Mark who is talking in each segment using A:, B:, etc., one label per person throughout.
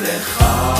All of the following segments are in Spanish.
A: לך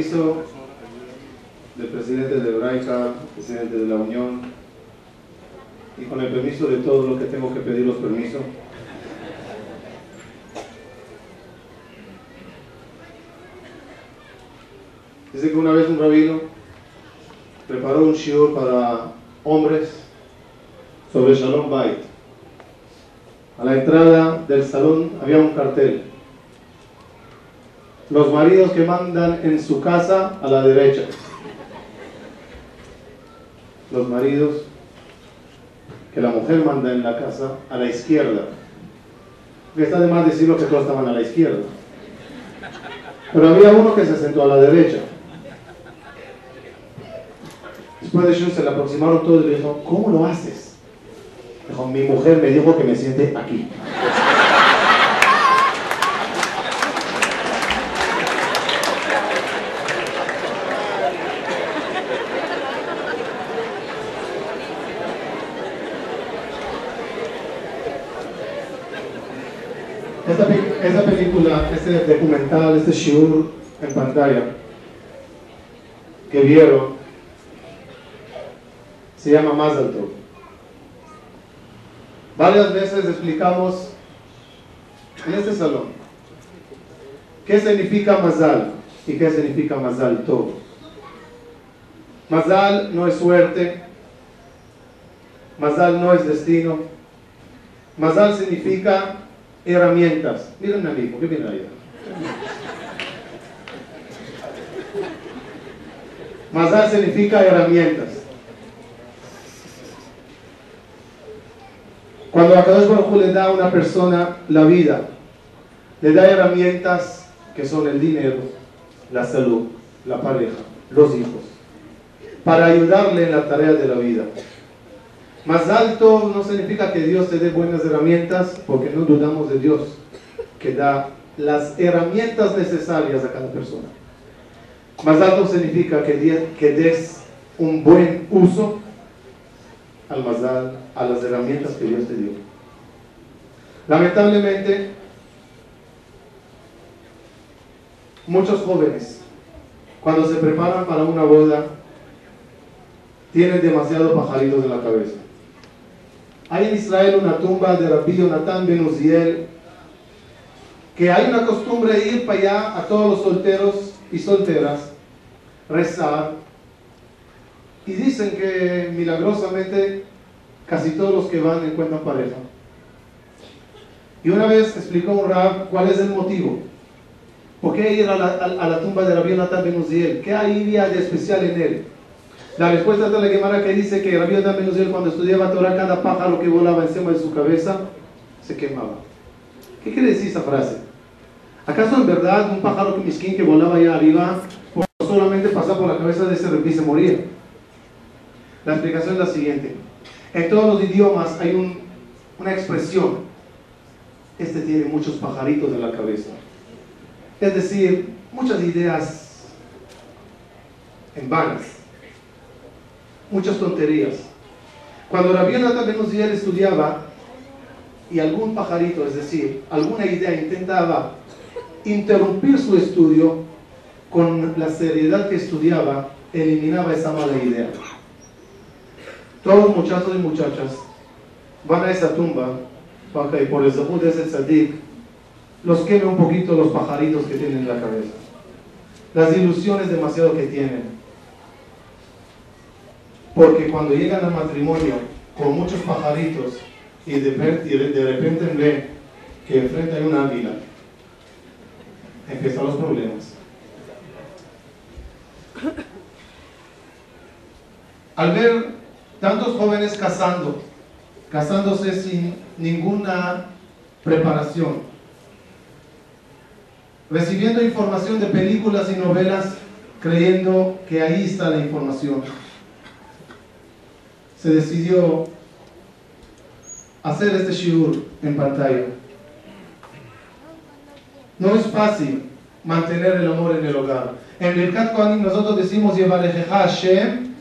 B: permiso del presidente de Hebraica, presidente de la Unión, y con el permiso de todos los que tengo que pedir los permisos, Dice que una vez un rabino preparó un shiur para hombres sobre Shalom Bait. A la entrada del salón había un cartel mandan en su casa a la derecha. Los maridos que la mujer manda en la casa a la izquierda. Que está de más decirlo que todos estaban a la izquierda. Pero había uno que se sentó a la derecha. Después de eso se le aproximaron todos y le dijo, ¿cómo lo haces? Dijo, mi mujer me dijo que me siente aquí. Esta película, este documental, este show en pantalla que vieron, se llama Más Alto. Varias veces explicamos en este salón qué significa Mazal y qué significa Mazal todo. Mazal no es suerte, Mazal no es destino, Mazal significa herramientas. Miren amigo, ¿qué viene ahí? Mazal significa herramientas. Cuando a Baruj le da a una persona la vida, le da herramientas que son el dinero, la salud, la pareja, los hijos, para ayudarle en la tarea de la vida. Más alto no significa que Dios te dé buenas herramientas, porque no dudamos de Dios, que da las herramientas necesarias a cada persona. Más alto significa que, que des un buen uso al mazal, a las herramientas que Dios te dio. Lamentablemente, muchos jóvenes, cuando se preparan para una boda, tienen demasiado pajaritos en la cabeza. Hay en Israel una tumba de Rabbi Jonathan Ben Uziel, que hay una costumbre de ir para allá a todos los solteros y solteras, rezar, y dicen que milagrosamente casi todos los que van encuentran pareja. Y una vez explicó un rab cuál es el motivo. ¿Por qué ir a la, la tumba de Rabbi Ben Uziel? ¿Qué había de especial en él? La respuesta de la Gemara que dice que Rabbi Uziel cuando estudiaba Torah, cada pájaro que volaba encima de su cabeza se quemaba. ¿Qué quiere decir esa frase? ¿Acaso en verdad un pájaro que misquín que volaba allá arriba solamente pasaba por la cabeza de ese repí se moría? La explicación es la siguiente. En todos los idiomas hay un, una expresión. Este tiene muchos pajaritos en la cabeza. Es decir, muchas ideas en vanas, muchas tonterías. Cuando Rabbi Natan Ben estudiaba y algún pajarito, es decir, alguna idea intentaba interrumpir su estudio, con la seriedad que estudiaba, eliminaba esa mala idea. Todos muchachos y muchachas van a esa tumba que por el sabor de ese tzadik los queme un poquito los pajaritos que tienen en la cabeza. Las ilusiones demasiado que tienen. Porque cuando llegan al matrimonio con muchos pajaritos y de, repente ven que enfrente hay un águila, empiezan los problemas. Al ver tantos jóvenes casando, casándose sin ninguna preparación, recibiendo información de películas y novelas, creyendo que ahí está la información. Se decidió hacer este shiur en pantalla. No es fácil mantener el amor en el hogar. En Birkat Kohanim nosotros decimos Hashem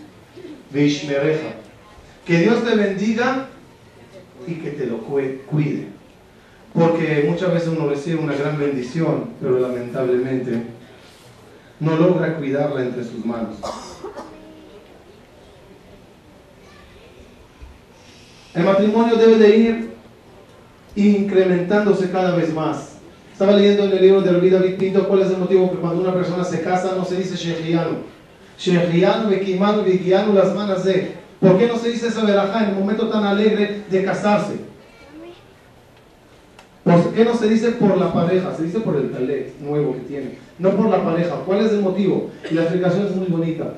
B: Veishmereja. Que Dios te bendiga y que te lo cuide. Porque muchas veces uno recibe una gran bendición, pero lamentablemente no logra cuidarla entre sus manos. El matrimonio debe de ir incrementándose cada vez más. Estaba leyendo en el libro de vida Pinto cuál es el motivo que cuando una persona se casa no se dice Shechianu. Shechianu, Bekimanu, Bekianu, las manos de. ¿Por qué no se dice esa verajá en el momento tan alegre de casarse? ¿Por qué no se dice por la pareja? Se dice por el talet nuevo que tiene, no por la pareja. ¿Cuál es el motivo? Y la explicación es muy bonita.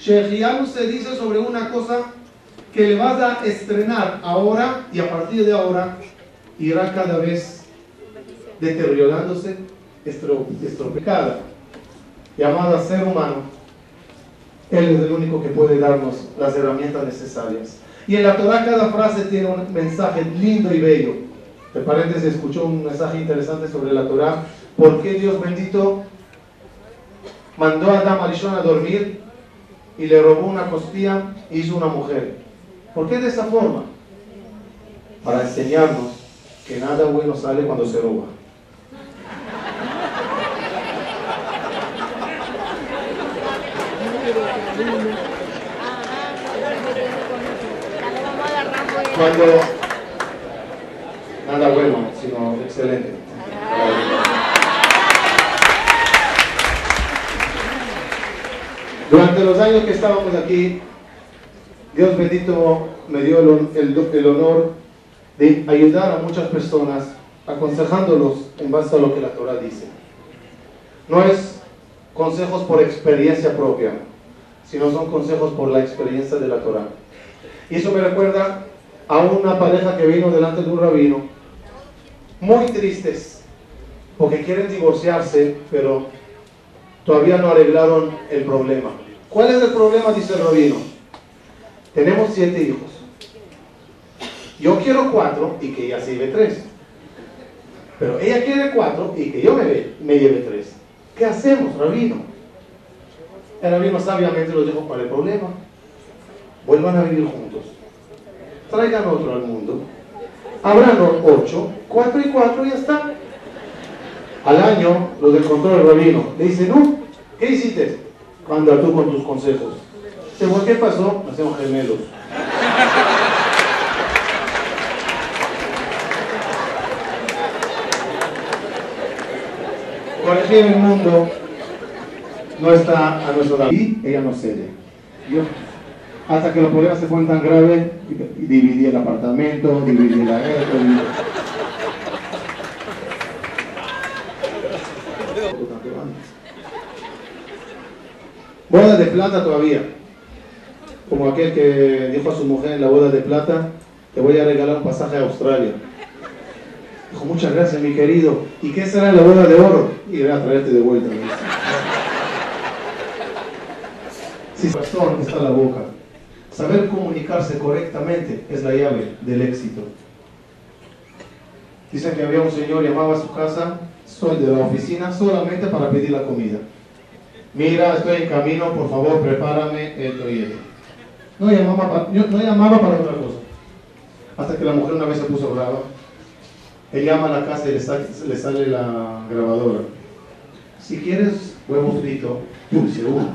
B: Shechianu se dice sobre una cosa que le vas a estrenar ahora y a partir de ahora irá cada vez deteriorándose, estropicada, llamada ser humano. Él es el único que puede darnos las herramientas necesarias. Y en la Torah cada frase tiene un mensaje lindo y bello. De paréntesis, escuchó un mensaje interesante sobre la Torah. ¿Por qué Dios bendito mandó a Adam Arishon a dormir y le robó una costilla y hizo una mujer? ¿Por qué de esa forma? Para enseñarnos que nada bueno sale cuando se roba. Cuando nada bueno, sino excelente. Durante los años que estábamos aquí, Dios bendito me dio el, honor de ayudar a muchas personas aconsejándolos en base a lo que la Torah dice. No es consejos por experiencia propia, sino son consejos por la experiencia de la Torah. Y eso me recuerda a una pareja que vino delante de un rabino, muy tristes, porque quieren divorciarse, pero todavía no arreglaron el problema. ¿Cuál es el problema? Dice el rabino tenemos siete hijos. Yo quiero cuatro y que ella se lleve tres. Pero ella quiere cuatro y que yo me, lleve tres. ¿Qué hacemos, rabino? El rabino sabiamente lo dijo para el problema. Vuelvan a vivir juntos. Traigan otro al mundo. Habrán ocho, cuatro y cuatro y ya está. Al año lo descontrol el rabino. Le dice, no, ¿qué hiciste? Anda tú con tus consejos. ¿qué pasó? Hacemos gemelos. Corregir el mundo no está a nuestro lado. Y ella no cede. Hasta que los problemas se ponen tan graves, dividí el apartamento, dividí la esto, Boda de plata todavía. Como aquel que dijo a su mujer en la boda de plata, te voy a regalar un pasaje a Australia. Muchas gracias mi querido. ¿Y qué será la boda de oro? Y voy a traerte de vuelta. Si corazón está la boca. Saber comunicarse correctamente es la llave del éxito. Dicen que había un señor llamaba a su casa, soy de la oficina, solamente para pedir la comida. Mira, estoy en camino, por favor, prepárame esto y esto. No llamaba, para, no llamaba para otra cosa. Hasta que la mujer una vez se puso brava. Él llama a la casa y le sale, le sale la grabadora. Si quieres huevo frito, pulse uno.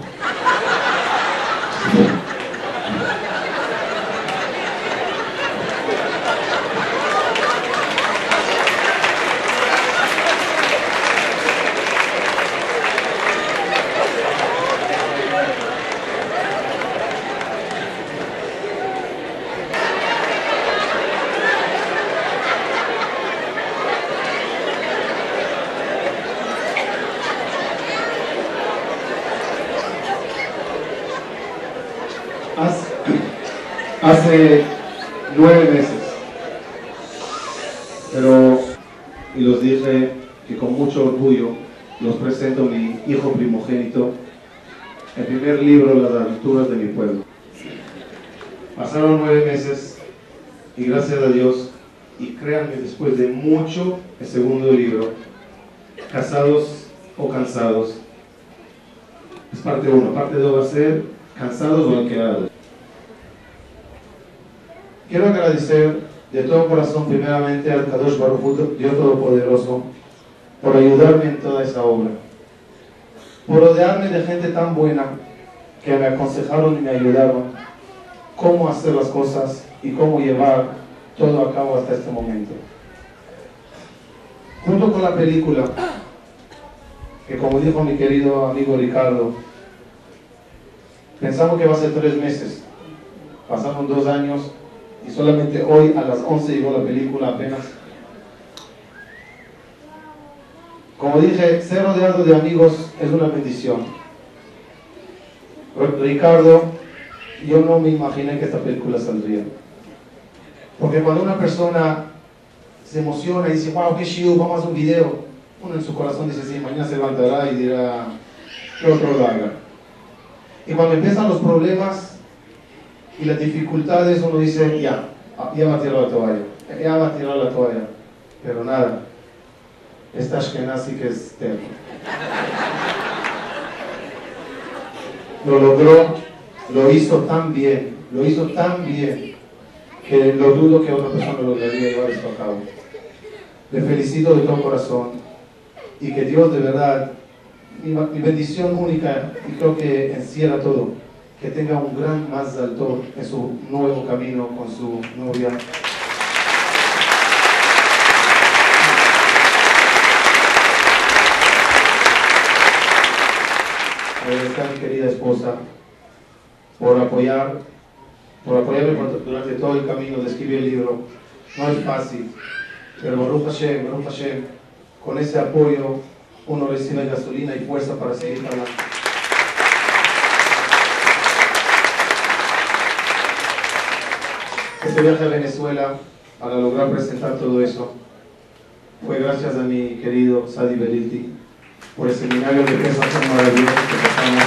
B: Hace nueve meses. Pero, y los dije que con mucho orgullo los presento a mi hijo primogénito, el primer libro, Las aventuras de mi pueblo. Pasaron nueve meses y gracias a Dios, y créanme, después de mucho, el segundo libro, Casados o Cansados, es parte uno. Parte dos va a ser Cansados o Alquerados. Quiero agradecer de todo corazón primeramente al Kadosh Baruch Dios Todopoderoso, por ayudarme en toda esa obra, por rodearme de gente tan buena que me aconsejaron y me ayudaron cómo hacer las cosas y cómo llevar todo a cabo hasta este momento. Junto con la película, que como dijo mi querido amigo Ricardo, pensamos que va a ser tres meses, pasaron dos años y solamente hoy a las 11 llegó la película apenas. Como dije, ser rodeado de amigos es una bendición. Ricardo, yo no me imaginé que esta película saldría. Porque cuando una persona se emociona y dice, wow, qué chido, vamos a hacer un video, uno en su corazón dice, sí, mañana se levantará y dirá, ¿qué otro lo haga? Y cuando empiezan los problemas, y las dificultades uno dice, ya, ya va a tirar la toalla, ya va a tirar la toalla, pero nada, esta Ashkenazi que es terco. Lo logró, lo hizo tan bien, lo hizo tan bien, que lo dudo que otra persona lograría llevar esto a cabo. Le felicito de todo corazón y que Dios de verdad, mi, mi bendición única, y creo que encierra todo, que tenga un gran más alto en su nuevo camino con su novia. Mi querida esposa por apoyar, por apoyarme durante todo el camino de escribir el libro. No es fácil, pero Baruch Hashem, Baruch Hashem, con ese apoyo uno recibe gasolina y fuerza para seguir adelante. Este viaje a Venezuela para lograr presentar todo eso fue gracias a mi querido Sadi Belilti por el seminario de pesas tan maravilloso que pasamos.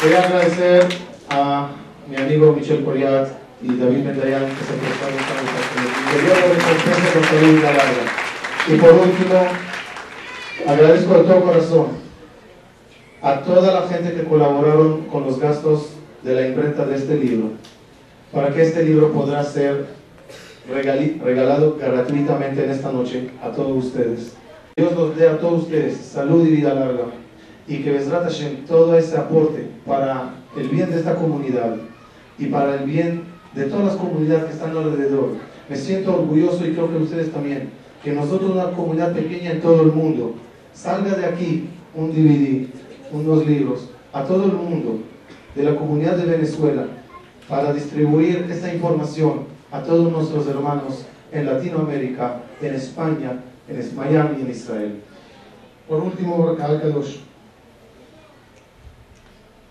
B: Quería agradecer a mi amigo Michel Coriat y David Mendayan que se prestaron esta Que. Y por último, agradezco de todo corazón a toda la gente que colaboraron con los gastos de la imprenta de este libro, para que este libro podrá ser regalado gratuitamente en esta noche a todos ustedes. Dios nos dé a todos ustedes salud y vida larga y que Besrat Hashem todo ese aporte para el bien de esta comunidad y para el bien de todas las comunidades que están alrededor. Me siento orgulloso y creo que ustedes también, que nosotros una comunidad pequeña en todo el mundo, salga de aquí un DVD unos libros a todo el mundo de la comunidad de Venezuela para distribuir esta información a todos nuestros hermanos en Latinoamérica, en España, en Miami y en Israel. Por último.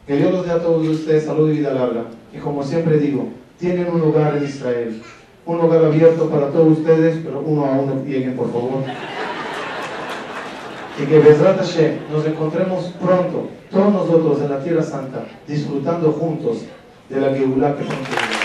B: Que Dios los dé a todos ustedes salud y vida larga. Y como siempre digo, tienen un lugar en Israel, un lugar abierto para todos ustedes, pero uno a uno lleguen, por favor. Y que Bezrat Hashem nos encontremos pronto, todos nosotros en la Tierra Santa, disfrutando juntos de la Geulah que pronto